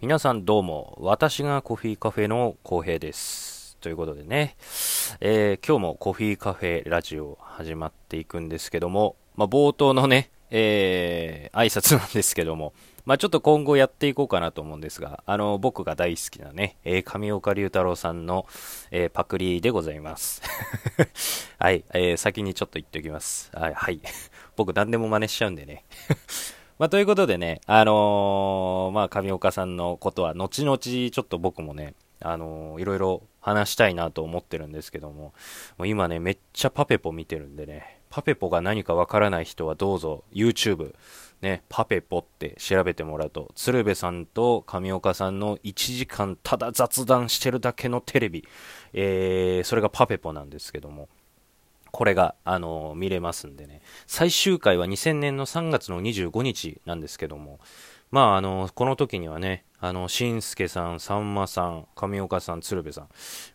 皆さんどうも、私がコーヒーカフェの浩平です。ということでね、えー今日もコーヒーカフェラジオ始まっていくんですけども、まあ、冒頭のね、えー挨拶なんですけども、まあ、ちょっと今後やっていこうかなと思うんですが、あの、僕が大好きなね、えー上岡龍太郎さんの、えーパクリでございます。はい、えー先にちょっと言っておきます。はい、はい。僕何でも真似しちゃうんでね。まあ、ということでね、あのーまあ、上岡さんのことは、後々、ちょっと僕もね、あのーいろいろ話したいなと思ってるんですけども、もう今ね、めっちゃパペポ見てるんでね、パペポが何かわからない人はどうぞ、YouTube、ね、パペポって調べてもらうと、鶴瓶さんと上岡さんの1時間ただ雑談してるだけのテレビ、えー、それがパペポなんですけども、これが、あの見れますんでね。最終回は2000年の3月の25日なんですけども、まあ、あのこの時にはね、あの、しんすけさん、さんまさん、上岡さん、鶴瓶さん、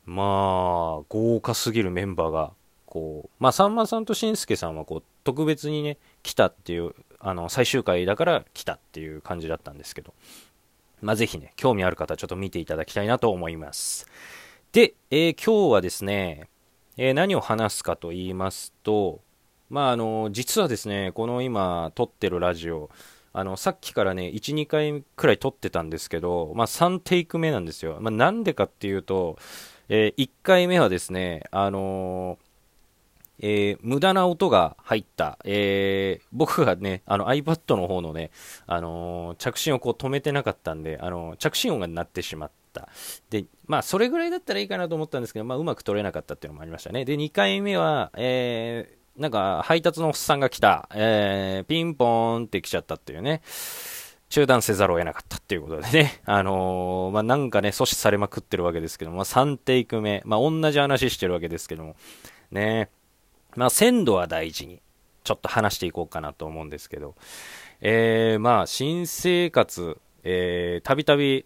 まあ、豪華すぎるメンバーが、こう、まあ、さんまさんとしんすけさんは、こう、特別にね、来たっていう、あの、最終回だから来たっていう感じだったんですけど、まあ、ぜひね、興味ある方、ちょっと見ていただきたいなと思います。で、えー今日はですね、えー何を話すかと言いますと、まあ、あの、実はですね、この今撮ってるラジオ、あの、さっきからね、1、2回くらい撮ってたんですけど、まあ、3テイク目なんですよ。まあ、なんでかっていうと、え1回目はですね、あのえー無駄な音が入った、えー僕がね、あの iPad の方のね、あのー着信をこう止めてなかったんで、あの着信音が鳴ってしまった。で、まあ、それぐらいだったらいいかなと思ったんですけど、まあ、うまく取れなかったっていうのもありましたね。で、2回目は、えーなんか、配達のおっさんが来た、えーピンポーンって来ちゃったっていうね、中断せざるを得なかったっていうことでね、あのーまあ、なんかね、阻止されまくってるわけですけども、まあ、3テイク目、まあ、同じ話してるわけですけども、ね、まあ、鮮度は大事に、ちょっと話していこうかなと思うんですけど、えー、まあ、新生活、えー、たびたび、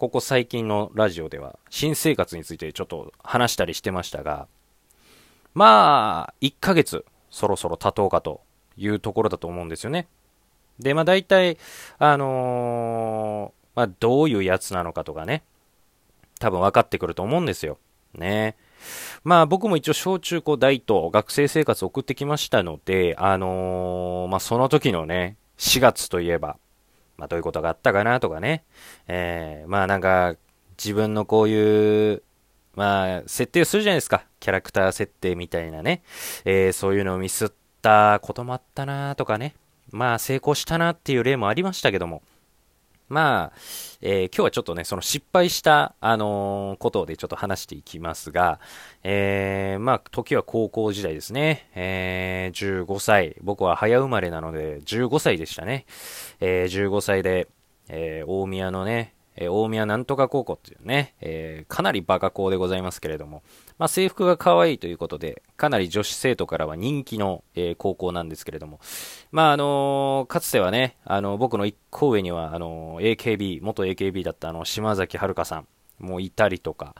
ここ最近のラジオでは、新生活についてちょっと話したりしてましたが、まあ、1ヶ月、そろそろ経とうかというところだと思うんですよね。で、まあ大体、あのーまあどういうやつなのかとかね、多分分かってくると思うんですよ。ね。まあ僕も一応小中高大と学生生活を送ってきましたので、あのーまあその時のね、4月といえば、まあどういうことがあったかなとかね、えーまあなんか自分のこういう、まあ設定をするじゃないですか。キャラクター設定みたいなね、えーそういうのをミスったこともあったなとかね、まあ成功したなっていう例もありましたけども、まあ、えー今日はちょっとね、その失敗した、あのーことでちょっと話していきますが、えーまあ、時は高校時代ですね。えー15歳。僕は早生まれなので、15歳でしたね。えー15歳で、えー大宮のね、えー大宮なんとか高校っていうね、えーかなりバカ校でございますけれども、まあ、制服が可愛いということで、かなり女子生徒からは人気の、えー高校なんですけれども、まああのーかつてはね、あの僕の一個上にはあの AKB、元 AKB だったあの島崎遥さんもいたりとか、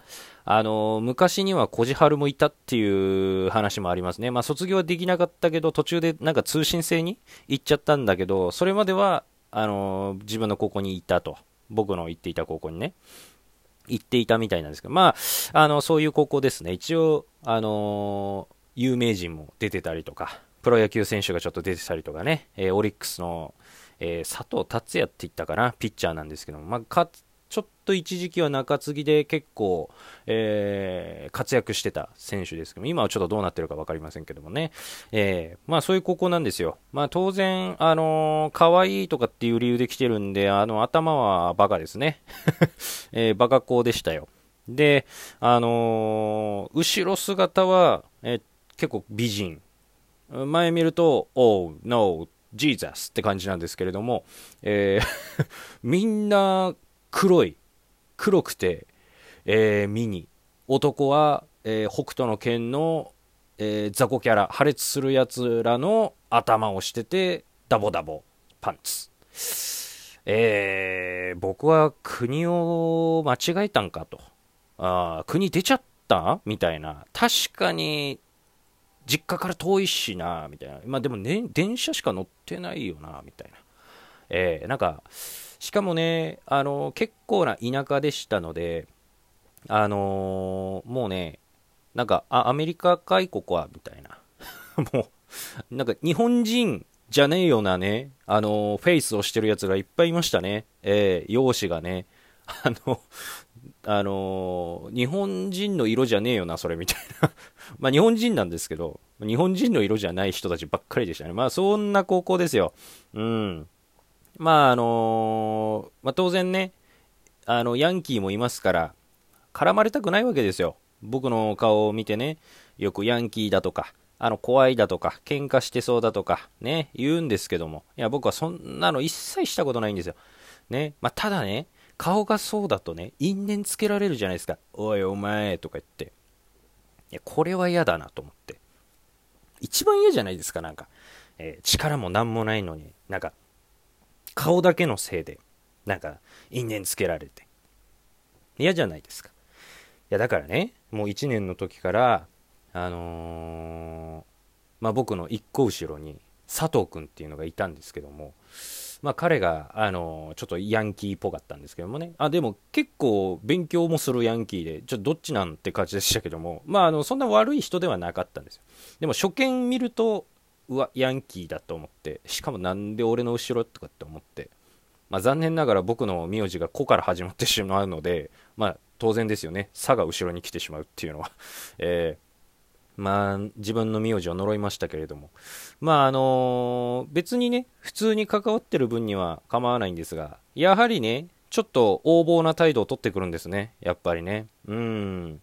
あの昔には小路春もいたっていう話もありますね。まあ卒業はできなかったけど、途中でなんか通信制に行っちゃったんだけど、それまでは、あの自分の高校にいたと。僕の行っていた高校にね。行っていたみたいなんですけど、まあ、あの、そういう高校ですね。一応、あのー有名人も出てたりとか、プロ野球選手がちょっと出てたりとかね、えーオリックスの、えー佐藤達也って言ったかな、ピッチャーなんですけども、まあ、かちょっと一時期は中継ぎで結構、えー活躍してた選手ですけども、今はちょっとどうなってるか分かりませんけどもね、えーまあそういう高校なんですよ。まあ当然、あのー可愛いとかっていう理由で来てるんで、あの、頭はバカですね。えーバカ校でしたよ。で、あのー後ろ姿は、えー結構美人。前見ると、Oh, no, Jesus って感じなんですけれども、えー みんな黒い。黒くて、えーミニ。男は、えー北斗の拳の、えー雑魚キャラ、破裂するやつらの頭をしてて、ダボダボ、パンツ。えー僕は国を間違えたんかと。あ国出ちゃった？みたいな。確かに、実家から遠いしな、みたいな。まあでもね、電車しか乗ってないよな、みたいな。えーなんか、しかもね、あの、結構な田舎でしたので、あのー、もうね、なんか、あ、アメリカ外国は、みたいな。もう、なんか日本人じゃねえよなね、あのー、フェイスをしてるやつがいっぱいいましたね。えー、容姿がね。あの、あのー、日本人の色じゃねえよな、それみたいな。まあ日本人なんですけど、日本人の色じゃない人たちばっかりでしたね。まあそんな高校ですよ。うん。まああの、まあ当然ね、あの、ヤンキーもいますから、絡まれたくないわけですよ。僕の顔を見てね、よくヤンキーだとか、あの、怖いだとか、喧嘩してそうだとか、ね、言うんですけども、いや、僕はそんなの一切したことないんですよ。ね、まあ、ただね、顔がそうだとね、因縁つけられるじゃないですか。おい、お前、とか言って。いや、これは嫌だなと思って。一番嫌じゃないですか、なんか。えー、力もなんもないのに、なんか、顔だけのせいで、なんか、因縁つけられて。嫌じゃないですか。いや、だからね、もう1年の時から、あのー、まあ、僕の1個後ろに、佐藤君っていうのがいたんですけども、まあ、彼が、あのちょっとヤンキーっぽかったんですけどもね。あ、でも結構勉強もするヤンキーで、ちょっとどっちなんて感じでしたけども、まあ、あの、そんな悪い人ではなかったんですよ。でも初見見ると、うわ、ヤンキーだと思って、しかもなんで俺の後ろとかって思って、まあ、残念ながら僕の名字が「子」から始まってしまうので、まあ、当然ですよね「さ」が後ろに来てしまうっていうのは、えーまあ、自分の名字を呪いましたけれども、まあ、あのー、別にね、普通に関わってる分には構わないんですが、やはりね、ちょっと横暴な態度をとってくるんですね、やっぱりね。うん。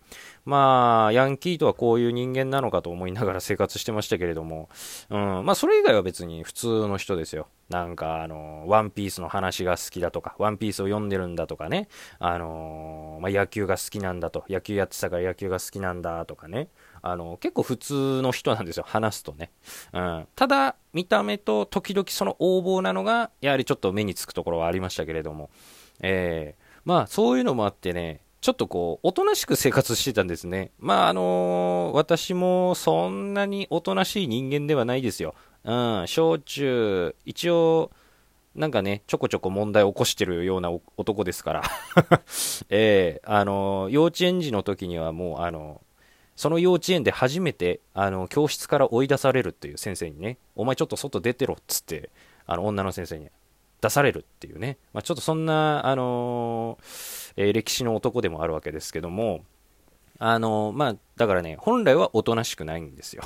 まあ、ヤンキーとはこういう人間なのかと思いながら生活してましたけれども、うん、まあ、それ以外は別に普通の人ですよ。なんか、あの、ワンピースの話が好きだとか、ワンピースを読んでるんだとかね、あの、まあ、野球が好きなんだと、野球やってたから野球が好きなんだとかね、あの、結構普通の人なんですよ、話すとね。うん。ただ、見た目と時々その横暴なのが、やはりちょっと目につくところはありましたけれども、えー、まあ、そういうのもあってね、ちょっとこう、おとなしく生活してたんですね。まあ、あのー、私もそんなにおとなしい人間ではないですよ。うん、小中、一応、なんかね、ちょこちょこ問題を起こしてるような男ですから。ええー、あのー、幼稚園児の時にはもう、あのその幼稚園で初めて、あの、教室から追い出されるっていう先生にね、お前ちょっと外出てろっつって、あの、女の先生に出されるっていうね、まあ、ちょっとそんな、あのー、えー、歴史の男でもあるわけですけども、あの、まあ、だからね、本来はおとなしくないんですよ。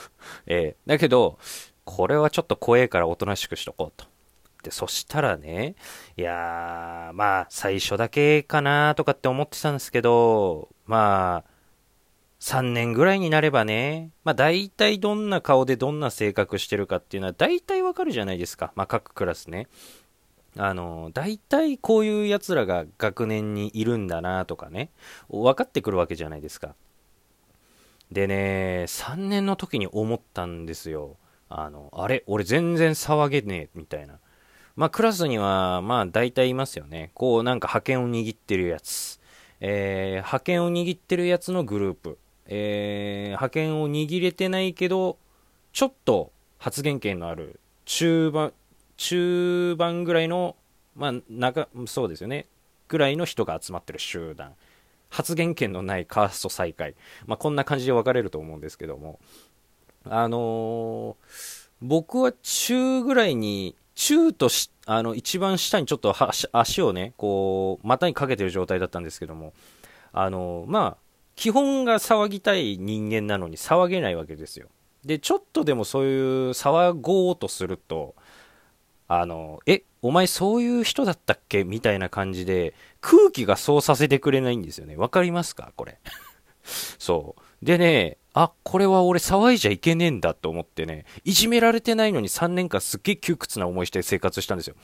えー、だけど、これはちょっと怖えからおとなしくしとこうと。で、そしたらね、いや、まあ、最初だけかなとかって思ってたんですけど、まあ、3年ぐらいになればね、まあ大体どんな顔でどんな性格してるかっていうのは大体わかるじゃないですか。まあ各クラスね。あの、大体こういう奴らが学年にいるんだなとかね、分かってくるわけじゃないですか。でね、3年の時に思ったんですよ。あの、あれ俺全然騒げねえ、みたいな。まあクラスには、まあ大体いますよね。こうなんか覇権を握ってるやつ。えー、覇権を握ってるやつのグループ。えー、派遣を握れてないけど、ちょっと発言権のある中盤、中盤ぐらいの、まあ、中、そうですよね。ぐらいの人が集まってる集団。発言権のないカースト再開。まあ、こんな感じで分かれると思うんですけども。あのー、僕は中ぐらいに、中とし、あの、一番下にちょっと足をね、こう、股にかけてる状態だったんですけども、あの、まあ、基本が騒ぎたい人間なのに騒げないわけですよ。で、ちょっとでもそういう騒ごうとすると、あの、え、お前そういう人だったっけ？みたいな感じで、空気がそうさせてくれないんですよね。わかりますか？これ。そう。でね、あ、これは俺騒いじゃいけねえんだと思ってね、いじめられてないのに3年間すっげえ窮屈な思いして生活したんですよ。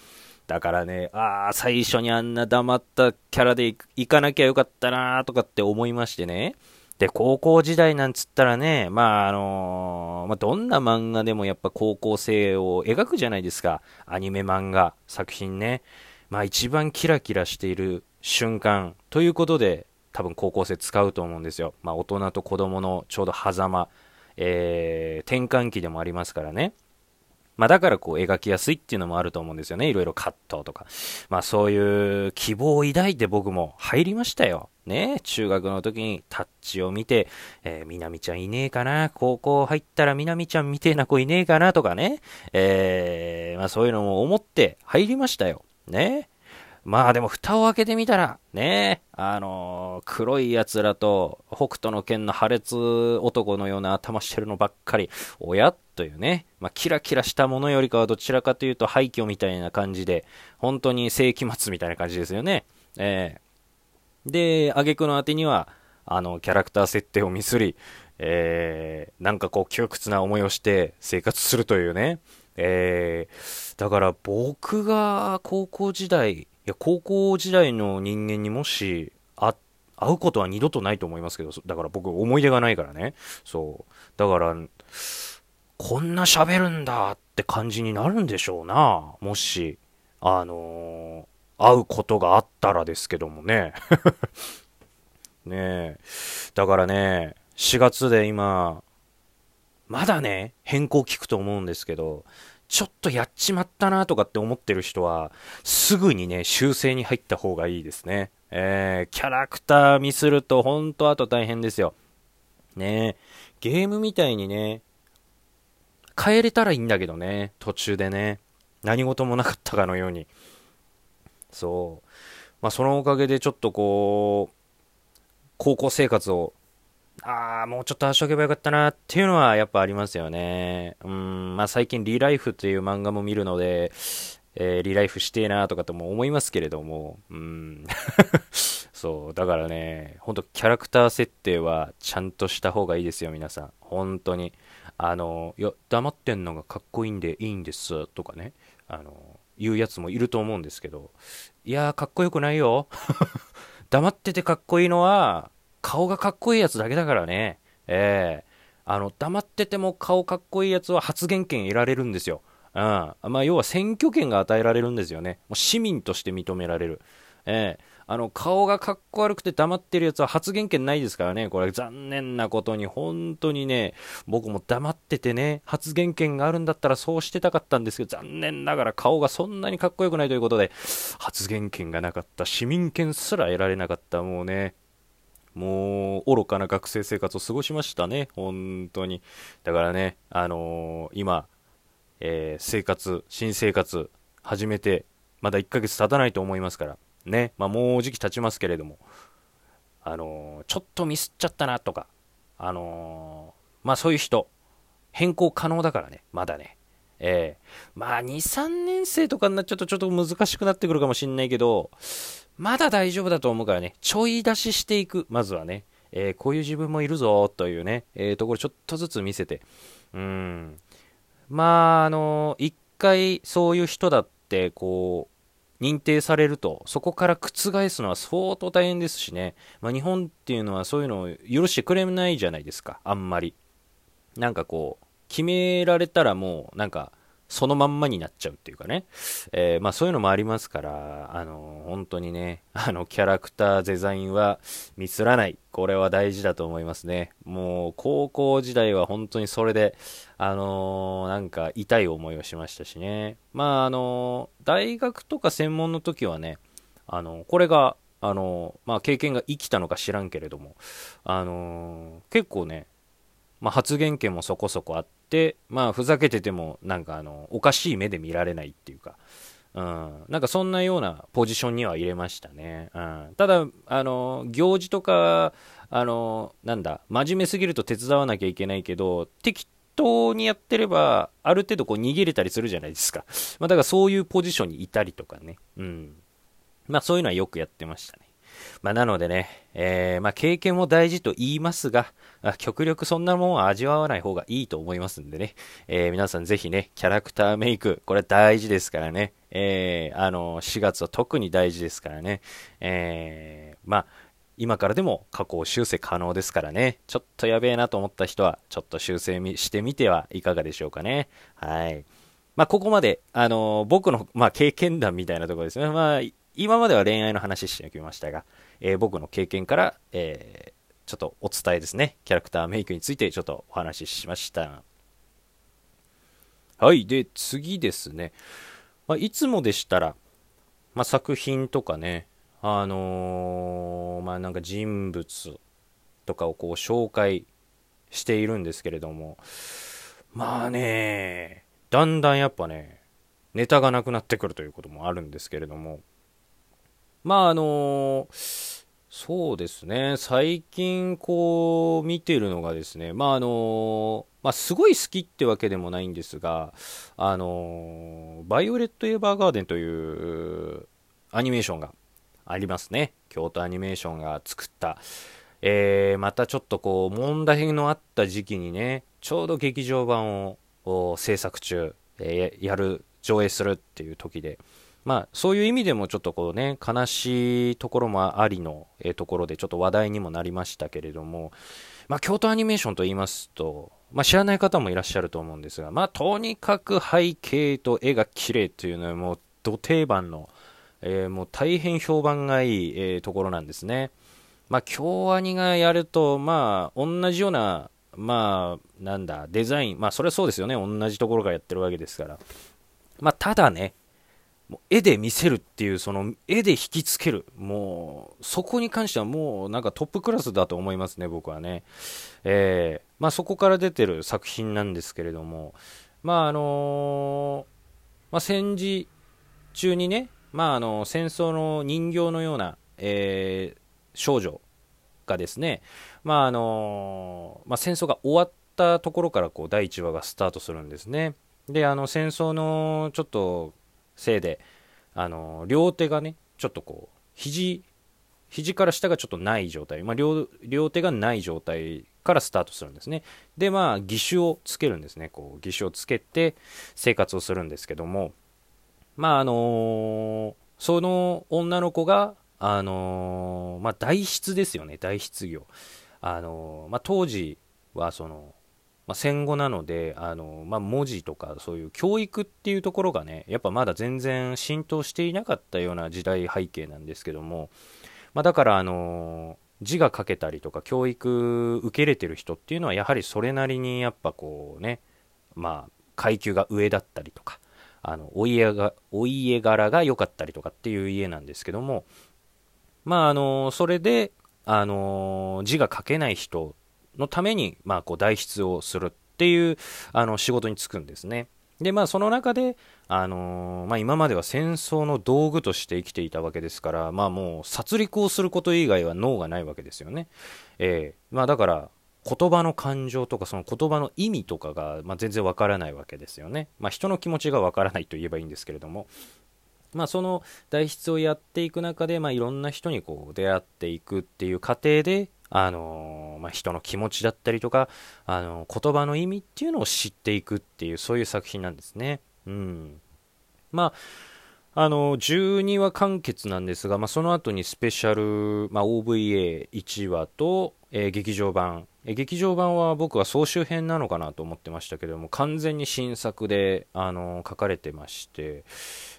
だからね、ああ、最初にあんな黙ったキャラで行かなきゃよかったなとかって思いましてね。で、高校時代なんつったらね、まあ、あのー、まあ、どんな漫画でもやっぱ高校生を描くじゃないですか。アニメ漫画、作品ね。まあ、一番キラキラしている瞬間ということで、多分高校生使うと思うんですよ。まあ、大人と子供のちょうど狭間、えー、転換期でもありますからね。まあだからこう描きやすいっていうのもあると思うんですよね。いろいろカットとか。まあそういう希望を抱いて僕も入りましたよ。ね中学の時にタッチを見て、えー、みなみちゃんいねえかな高校入ったらみなみちゃんみてえな子いねえかなとかね。えー、まあそういうのも思って入りましたよ。ねまあでも蓋を開けてみたら、ねあのー、黒い奴らと北斗の剣の破裂男のような頭してるのばっかり、おや？というね、まあキラキラしたものよりかはどちらかというと廃墟みたいな感じで、本当に世紀末みたいな感じですよね。えー、で、挙句の果てには、あの、キャラクター設定をミスり、えー、なんかこう窮屈な思いをして生活するというね。えー、だから僕が高校時代、や、高校時代の人間にもし、会うことは二度とないと思いますけど、だから僕思い出がないからね。そう。だから、こんな喋るんだって感じになるんでしょうな。もし、あのー、会うことがあったらですけどもね。ねえ。だからね、4月で今、まだね、変更聞くと思うんですけど、ちょっとやっちまったなとかって思ってる人は、すぐにね、修正に入った方がいいですね。えー、キャラクターミスると、ほんとあと大変ですよ。ねゲームみたいにね、変えれたらいいんだけどね、途中でね。何事もなかったかのように。そう。まあ、そのおかげでちょっとこう、高校生活をああ、もうちょっと足を置けばよかったなっていうのはやっぱありますよね。うん、まあ最近リライフという漫画も見るので、えー、リライフしてえなとかとも思いますけれども、うん。そう、だからね、ほんとキャラクター設定はちゃんとした方がいいですよ、皆さん。本当に。あの、いや、黙ってんのがかっこいいんでいいんです、とかね、あの、言うやつもいると思うんですけど、いやー、かっこよくないよ。黙っててかっこいいのは、顔がかっこいいやつだけだからね。ええー、あの、黙ってても顔かっこいいやつは発言権得られるんですよ。うん。まあ、要は選挙権が与えられるんですよね。もう市民として認められる。ええー、あの、顔がかっこ悪くて黙ってるやつは発言権ないですからね。これ残念なことに、本当にね、僕も黙っててね、発言権があるんだったらそうしてたかったんですけど、残念ながら顔がそんなにかっこよくないということで、発言権がなかった、市民権すら得られなかった、もうね、もう愚かな学生生活を過ごしましたね、本当に。だからね、あのー、今、えー、生活、新生活始めて、まだ1ヶ月経たないと思いますから、ね、まあ、もう時期経ちますけれども、あのー、ちょっとミスっちゃったなとか、あのまあそういう人、変更可能だからね、まだね。ええ。まあ2、3年生とかになっちゃうとちょっと難しくなってくるかもしんないけど、まだ大丈夫だと思うからね、ちょい出ししていく、まずはね、えー、こういう自分もいるぞというね、えー、ところちょっとずつ見せて、うん、まあ、あのー、一回そういう人だって、こう、認定されると、そこから覆すのは相当大変ですしね、まあ、日本っていうのはそういうのを許してくれないじゃないですか、あんまり。なんかこう、決められたらもう、なんか、そのまんまになっちゃうっていうかね。えー、まあそういうのもありますから、あの、本当にね、あの、キャラクターデザインはミスらない。これは大事だと思いますね。もう、高校時代は本当にそれで、あのー、なんか痛い思いをしましたしね。まあ、あのー、大学とか専門の時はね、あの、これが、あのまあ経験が生きたのか知らんけれども、あの結構ね、まあ、発言権もそこそこあって、まあ、ふざけてても、なんかあの、おかしい目で見られないっていうか、うん、なんかそんなようなポジションには入れましたね。うん、ただ、あの、行事とか、あの、なんだ、真面目すぎると手伝わなきゃいけないけど、適当にやってれば、ある程度こう逃げれたりするじゃないですか。まあ、だからそういうポジションにいたりとかね。うん。まあそういうのはよくやってましたね。まあ、なのでね、えー、まあ、経験も大事と言いますが、極力そんなもんは味わわない方がいいと思いますんでね、えー、皆さんぜひね、キャラクターメイク、これ大事ですからね、えー、あの、4月は特に大事ですからね、え、まあ、今からでも加工修正可能ですからね、ちょっとやべえなと思った人は、ちょっと修正してみてはいかがでしょうかね。はい。まあ、ここまで、あの僕の、まあ、経験談みたいなところですね。まあ、今までは恋愛の話してきましたが、えー、僕の経験から、えー、ちょっとお伝えですね、キャラクターメイクについてちょっとお話ししました。はい。で、次ですね。まあ、いつもでしたら、まあ、作品とかね、あのー、まあ、なんか人物とかをこう紹介しているんですけれども、まあね、だんだんやっぱね、ネタがなくなってくるということもあるんですけれども、まああのー、そうですね、最近こう見てるのがですね、まああのー、まあすごい好きってわけでもないんですが、あのー、バイオレット・エヴァーガーデンというアニメーションがありますね。京都アニメーションが作った、えー、またちょっとこう問題のあった時期にね、ちょうど劇場版を制作中、えー、やる、上映するっていう時で、まあそういう意味でもちょっとこうね、悲しいところもありの、え、ところでちょっと話題にもなりましたけれども、まあ京都アニメーションと言いますと、まあ知らない方もいらっしゃると思うんですが、まあとにかく背景と絵が綺麗というのはもう土定番の、えー、もう大変評判がいい、えー、ところなんですね。まあ、京アニがやると、まあ、同じような、まあ、なんだ、デザイン、まあ、それはそうですよね。同じところがやってるわけですから。まあ、ただね、もう絵で見せるっていう、その絵で引きつける。もう、そこに関してはもうなんかトップクラスだと思いますね、僕はね。えー、まあそこから出てる作品なんですけれども、まああのー、まあ戦時中にね、まああの、戦争の人形のような、えー、少女がですね、まああのまあ、戦争が終わったところからこう第1話がスタートするんですね。で、あの戦争のちょっとせいで、あの両手がね、ちょっとこう、肘、肘から下がちょっとない状態、まあ、両両手がない状態からスタートするんですね。で、まあ、義手をつけるんですね。こう、義手をつけて生活をするんですけども、まあ、あのー、その女の子が、あのー、まあ、代筆ですよね、代筆業。あのー、まあ、当時はその、まあ、戦後なので、あのまあ、文字とかそういう教育っていうところがね、やっぱまだ全然浸透していなかったような時代背景なんですけども、まあ、だから、あの字が書けたりとか教育受けれてる人っていうのはやはりそれなりにやっぱこうね、まあ、階級が上だったりとか、あのお家がお家柄が良かったりとかっていう家なんですけども、まあ、あの、それで、あの、字が書けない人のために、まあ、こう、代筆をするっていう、あの、仕事に就くんですね。で、まあ、その中で、あのまあ、今までは戦争の道具として生きていたわけですから、まあ、もう、殺戮をすること以外は脳がないわけですよね。えー、まあ、だから、言葉の感情とかその言葉の意味とかが、まあ、全然わからないわけですよね。まあ、人の気持ちがわからないと言えばいいんですけれども、まあ、その代筆をやっていく中で、まあ、いろんな人にこう出会っていくっていう過程で、あの、まあ、人の気持ちだったりとか、あの、言葉の意味っていうのを知っていくっていうそういう作品なんですね。うん、まああの12話完結なんですが、まあ、その後にスペシャル、まあ、OVA1 話と、えー、劇場版え劇場版は僕は総集編なのかなと思ってましたけども完全に新作で、あの書かれてまして、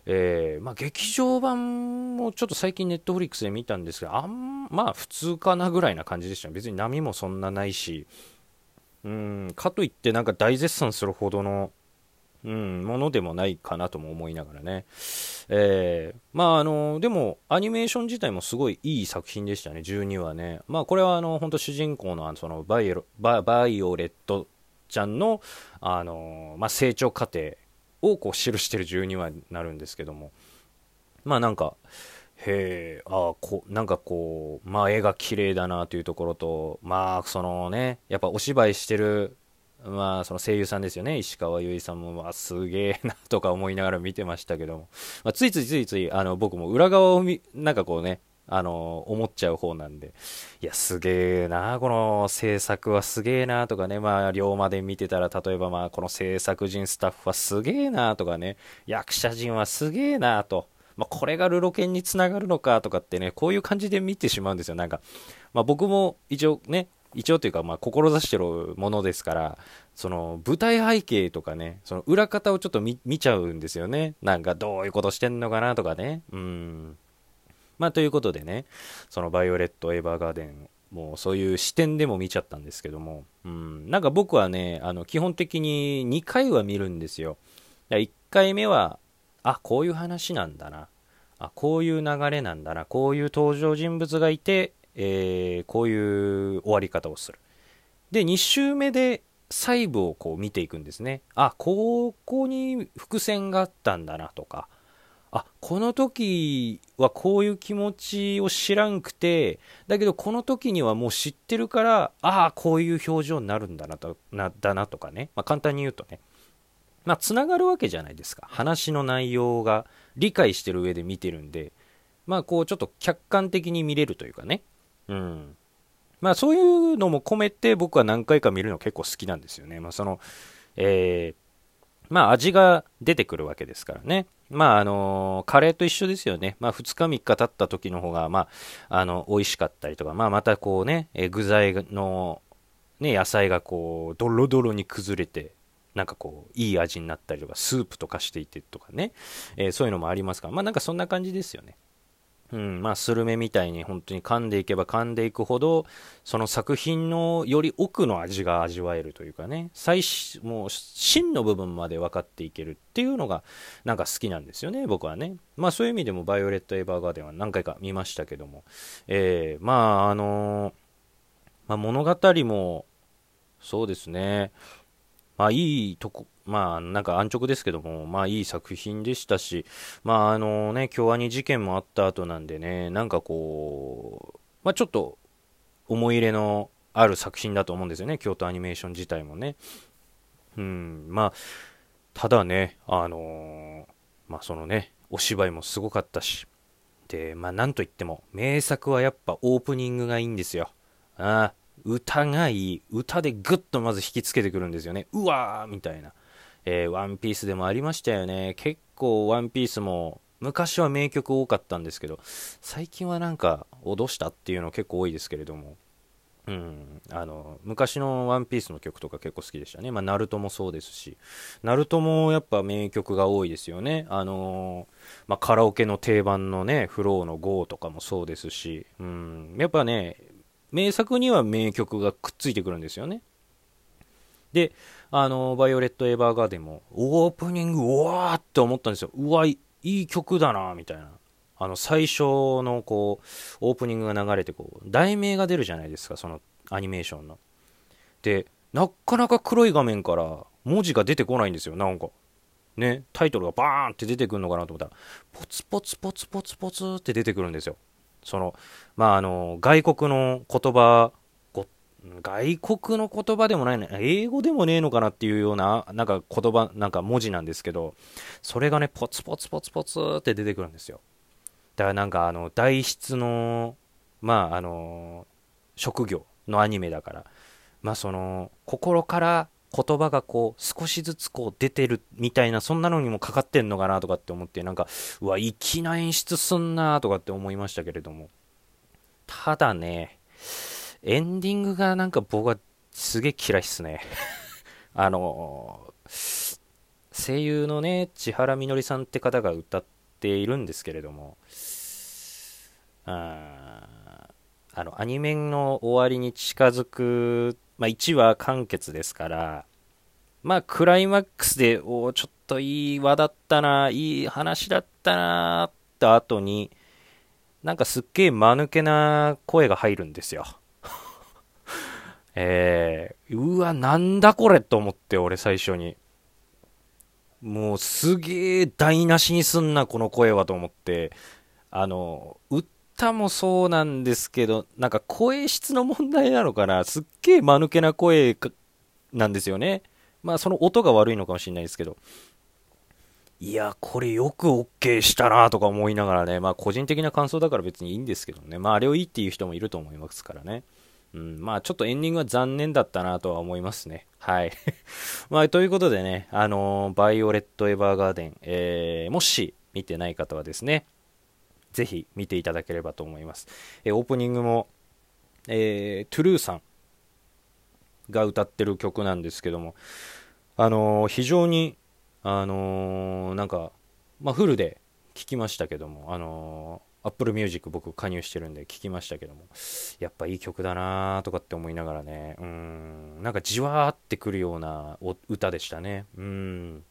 えー、まあ、劇場版もちょっと最近ネットフリックスで見たんですがあんまあ普通かなぐらいな感じでした別に波もそんなないしうんかといってなんか大絶賛するほどのうん、ものでもないかなとも思いながらね。えー、まああの、でも、アニメーション自体もすごいいい作品でしたね、12話ね。まあこれはあの、本当主人公のそのバイババイオレットちゃんの、あの、まあ成長過程をこう記してる12話になるんですけども。まあなんか、へえ、あこなんかこう、まあ絵が綺麗だなというところと、まあそのね、やっぱお芝居してるまあ、その声優さんですよね、石川由依さんも、まあ、すげえなとか思いながら見てましたけども、まあ、ついついついつい、あの、僕も裏側を見、なんかこうね、あの、思っちゃう方なんで、いや、すげえな、この制作はすげえなとかね、まあ、龍馬で見てたら、例えばまあ、この制作陣、スタッフはすげえなとかね、役者陣はすげえなと、まあ、これがルロケンにつながるのかとかってね、こういう感じで見てしまうんですよ、なんか。まあ、僕も一応ね、一応というか、まあ、志してるものですから、その、舞台背景とかね、その裏方をちょっと見ちゃうんですよね。なんか、どういうことしてんのかなとかね。うん。まあ、ということでね、その、バイオレット・エヴァーガーデン、もうそういう視点でも見ちゃったんですけども、うん。なんか僕はね、あの、基本的に2回は見るんですよ。1回目は、あ、こういう話なんだな。あ、こういう流れなんだな。こういう登場人物がいて、えー、こういう終わり方をする。で、2周目で細部をこう見ていくんですね。あ、ここに伏線があったんだなとか、あ、この時はこういう気持ちを知らんくて、だけどこの時にはもう知ってるから、ああ、こういう表情になるんだなと、な、だなとかね。まあ簡単に言うとね。まあ繋がるわけじゃないですか。話の内容が理解してる上で見てるんで、まあこうちょっと客観的に見れるというかね。うん。まあそういうのも込めて僕は何回か見るの結構好きなんですよね。まあその、えー、まあ味が出てくるわけですからね。まああのカレーと一緒ですよね。まあ2日3日経った時の方が、まあ、あの、美味しかったりとか、まあまたこうね、具材の、ね、野菜がこう、ドロドロに崩れて、なんかこう、いい味になったりとか、スープとかしていてとかね、えー、そういうのもありますから、まあなんかそんな感じですよね。うん、まあ、スルメみたいに本当に噛んでいけば噛んでいくほど、その作品のより奥の味が味わえるというかね、最もう真の部分まで分かっていけるっていうのが、なんか好きなんですよね、僕はね。まあ、そういう意味でも、バイオレット・エヴァーガーデンは何回か見ましたけども、えー、まあ、あのー、まあ、物語も、そうですね、まあ、いいとこ、まあ、なんか安直ですけども、まあいい作品でしたし、まああのね、京アニ事件もあった後なんでね、なんかこう、まあちょっと思い入れのある作品だと思うんですよね、京都アニメーション自体もね。うん、まあ、ただね、あのー、まあそのね、お芝居もすごかったし、で、まあなんといっても、名作はやっぱオープニングがいいんですよ。ああ、歌がいい。歌でぐっとまず引きつけてくるんですよね。うわーみたいな。えー、ワンピースでもありましたよね。結構ワンピースも昔は名曲多かったんですけど、最近はなんか脅したっていうの結構多いですけれども、うん、あの昔のワンピースの曲とか結構好きでしたね。まあ、ナルトもそうですし、ナルトもやっぱ名曲が多いですよね。あのまあ、カラオケの定番のね、フローの GO とかもそうですし、うん、やっぱね、名作には名曲がくっついてくるんですよね。で、あの、バイオレット・エヴァーガーデンも、オープニング、うわーって思ったんですよ。うわ、いい曲だな、みたいな。あの、最初の、こう、オープニングが流れて、こう、題名が出るじゃないですか、そのアニメーションの。で、なかなか黒い画面から文字が出てこないんですよ、なんか。ね、タイトルがバーンって出てくるのかなと思ったら、ポツポツポツポツポツって出てくるんですよ。その、まあ、あの、外国の言葉外国の言葉でもないね、英語でもねえのかなっていうような、なんか言葉、なんか文字なんですけど、それがね、ポツポツポツポツって出てくるんですよ。だからなんかあの、代筆の、まああの、職業のアニメだから、まあその、心から言葉がこう、少しずつこう出てるみたいな、そんなのにもかかってんのかなとかって思って、なんか、うわ、粋な演出すんなとかって思いましたけれども。ただね、エンディングがなんか僕はすげえ嫌いっすね。あの、声優のね、千原みのりさんって方が歌っているんですけれども、ああの、アニメの終わりに近づく、まあ、1話完結ですから、まあ、クライマックスで、おちょっといい輪だったな、いい話だったな、って後に、なんかすっげえ間抜けな声が入るんですよ。えー、うわ、なんだこれと思って、俺最初に。もうすげえ台無しにすんな、この声はと思って、あの、歌もそうなんですけど、なんか声質の問題なのかな、すっげえ間抜けな声なんですよね。まあその音が悪いのかもしれないですけど。いや、これよく OK したなとか思いながらね、まあ個人的な感想だから別にいいんですけどね、まああれをいいっていう人もいると思いますからね。うん、まあちょっとエンディングは残念だったなとは思いますね。はい。まあということでね、あのー、バイオレット・エヴァーガーデン、えー、もし見てない方はですね、ぜひ見ていただければと思います。えー、オープニングも、えー、 TRUEさんが歌ってる曲なんですけども、あのー、非常に、あのー、なんか、まあ、フルで聴きましたけども、あの Apple Music 僕加入してるんで聞きましたけども、やっぱいい曲だなーとかって思いながらね、うん、なんかじわーってくるような歌でしたね。うん。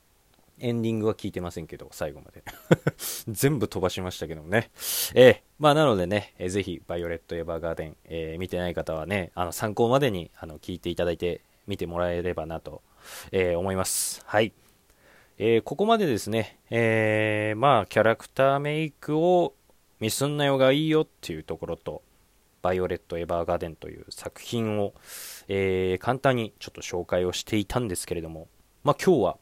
エンディングは聞いてませんけど、最後まで。全部飛ばしましたけどもね。えー、まあなのでね、えー、ぜひ、バイオレット・エヴァーガーデン、えー、見てない方はね、あの、参考までに、あの、聞いていただいて、見てもらえればなと、えー、思います。はい。えー、ここまでですね、えー、まあ、キャラクターメイクをミスんなよがいいよっていうところと、バイオレット・エヴァーガーデンという作品を、えー、簡単にちょっと紹介をしていたんですけれども、まあ今日は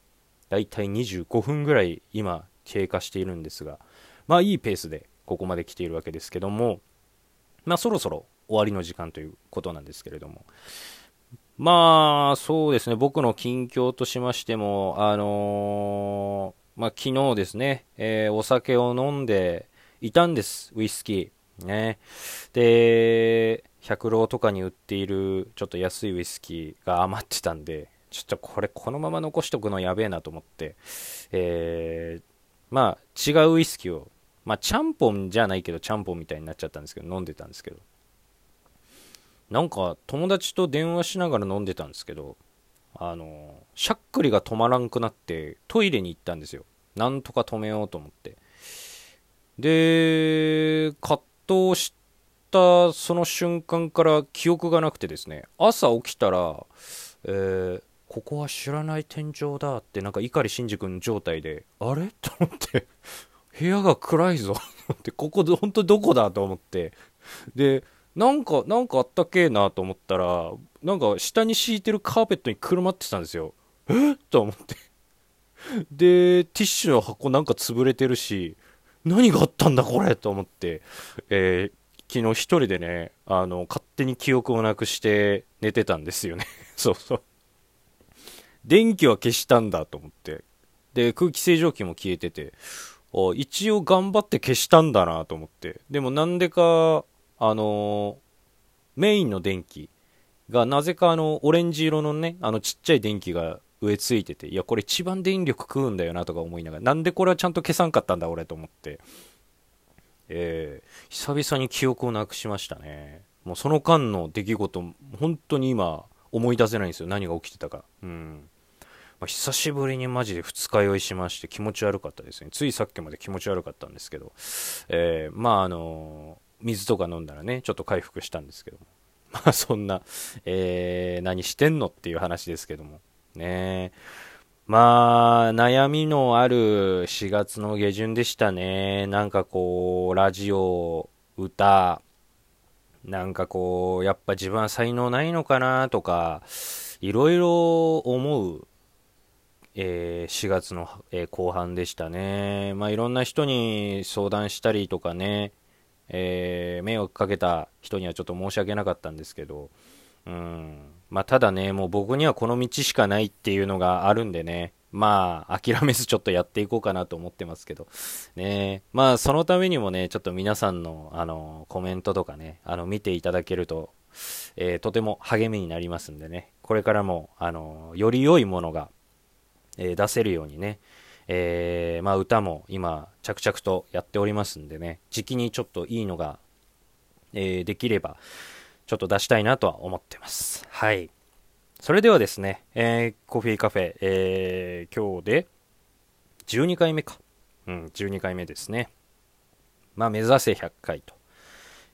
だいたい25分ぐらい今経過しているんですが、まあいいペースでここまで来ているわけですけども、まあそろそろ終わりの時間ということなんですけれども、まあそうですね、僕の近況としましても、あのー、まあ昨日ですね、えー、お酒を飲んでいたんです、ウイスキー。ね。で、百郎とかに売っているちょっと安いウイスキーが余ってたんで、ちょっとこれこのまま残しとくのやべえなと思って、えー、まあ違うウイスキーを、まあちゃんぽんじゃないけどちゃんぽんみたいになっちゃったんですけど、飲んでたんですけど、なんか友達と電話しながら飲んでたんですけど、あの、しゃっくりが止まらんくなってトイレに行ったんですよ。なんとか止めようと思って。で、葛藤したその瞬間から記憶がなくてですね、朝起きたら、えー、ここは知らない天井だってなんか碇シンジ君状態で、あれ？と思って、部屋が暗いぞって、ここ本当どこだと思って、で、なんか、なんかあったけえなと思ったら、なんか下に敷いてるカーペットにくるまってたんですよ。え？と思って。で、ティッシュの箱なんか潰れてるし、何があったんだこれ？と思って、えー、昨日一人でね、あの、勝手に記憶をなくして寝てたんですよね。そうそう。電気は消したんだと思って。で、空気清浄機も消えてて、一応頑張って消したんだなと思って。でもなんでか、あのー、メインの電気がなぜかあの、オレンジ色のね、あのちっちゃい電気が上ついてて、いや、これ一番電力食うんだよなとか思いながら、なんでこれはちゃんと消さんかったんだ俺と思って。えー、久々に記憶をなくしましたね。もうその間の出来事、本当に今思い出せないんですよ。何が起きてたか。うん。まあ、久しぶりにマジで二日酔いしまして気持ち悪かったですね。ついさっきまで気持ち悪かったんですけど、えー、まああのー、水とか飲んだらね、ちょっと回復したんですけども。まあそんな、えー、何してんのっていう話ですけども。ねまあ、悩みのある4月の下旬でしたね。なんかこう、ラジオ、歌、なんかこう、やっぱ自分は才能ないのかなとか、いろいろ思う、えー、4月の、えー、後半でしたね。まあいろんな人に相談したりとかね、えー、迷惑かけた人にはちょっと申し訳なかったんですけど、うん。まあ、ただね、もう僕にはこの道しかないっていうのがあるんでね、まあ、諦めずちょっとやっていこうかなと思ってますけど、ね、まあ、そのためにもね、ちょっと皆さんの、あの、コメントとかね、あの、見ていただけると、え、とても励みになりますんでね、これからも、あの、より良いものが、えー、出せるようにね、えー、まあ、歌も今、着々とやっておりますんでね、時期にちょっといいのが、えできれば、ちょっと出したいなとは思ってます。はい。それではですね、えー、コーヒーカフェ、えー、今日で12回目か。うん、12回目ですね。まあ、目指せ100回と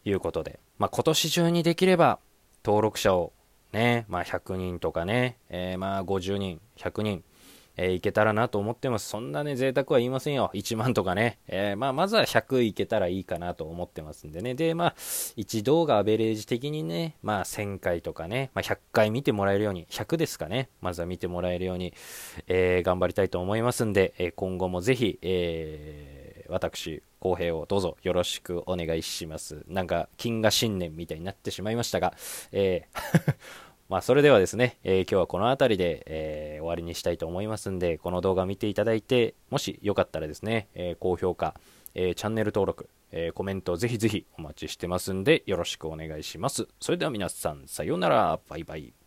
いうことで、まあ、今年中にできれば登録者をね、まあ、100人とかね、えー、まあ、50人、100人、えー、いけたらなと思ってます。そんなね、贅沢は言いませんよ。1万とかね。えー、まあ、まずは100いけたらいいかなと思ってますんでね。で、まあ、1動画アベレージ的にね、まあ、1000回とかね、まあ、100回見てもらえるように、100ですかね。まずは見てもらえるように、えー、頑張りたいと思いますんで、え今後もぜひ、え私、公平をどうぞよろしくお願いします。なんか、金河新年みたいになってしまいましたが、えまあ、それではですね、えー、今日はこの辺りで、えー、終わりにしたいと思いますんで、この動画見ていただいて、もしよかったらですね、え、高評価、えチャンネル登録、えコメントぜひぜひお待ちしてますんで、よろしくお願いします。それでは皆さん、さようなら、バイバイ。